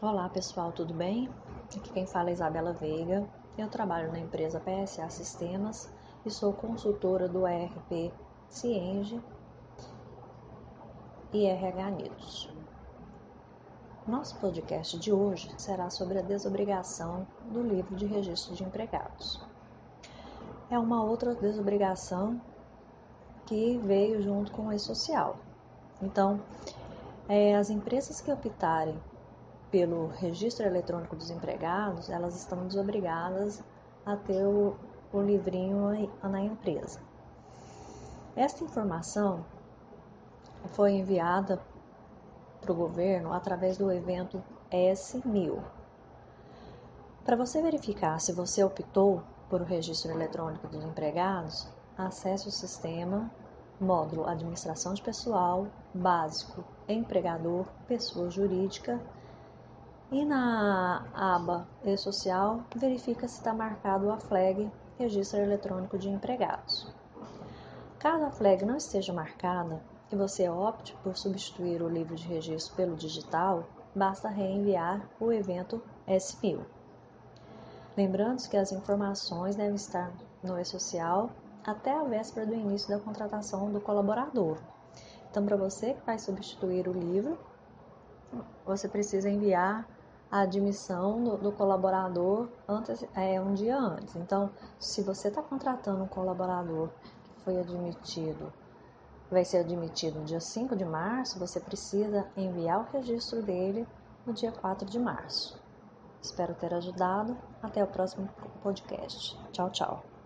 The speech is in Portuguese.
Olá pessoal, tudo bem? Aqui quem fala é Isabela Veiga. Eu trabalho na empresa PSA Sistemas e sou consultora do ERP Cienge e RH News. Nosso podcast de hoje será sobre a desobrigação do livro de registro de empregados. É uma outra desobrigação que veio junto com o e-social. Então, é, as empresas que optarem pelo registro eletrônico dos empregados, elas estão desobrigadas a ter o, o livrinho na empresa. Esta informação foi enviada para o governo através do evento S1000. Para você verificar se você optou por o registro eletrônico dos empregados, acesse o sistema módulo Administração de Pessoal, Básico, Empregador, Pessoa Jurídica e na aba E-Social, verifica se está marcado a flag Registro Eletrônico de Empregados. Caso a flag não esteja marcada e você opte por substituir o livro de registro pelo digital, basta reenviar o evento S1000. Lembrando que as informações devem estar no E-Social até a véspera do início da contratação do colaborador. Então, para você que vai substituir o livro, você precisa enviar a admissão do, do colaborador antes, é, um dia antes. Então, se você está contratando um colaborador que foi admitido, vai ser admitido no dia 5 de março, você precisa enviar o registro dele no dia 4 de março. Espero ter ajudado. Até o próximo podcast. Tchau, tchau.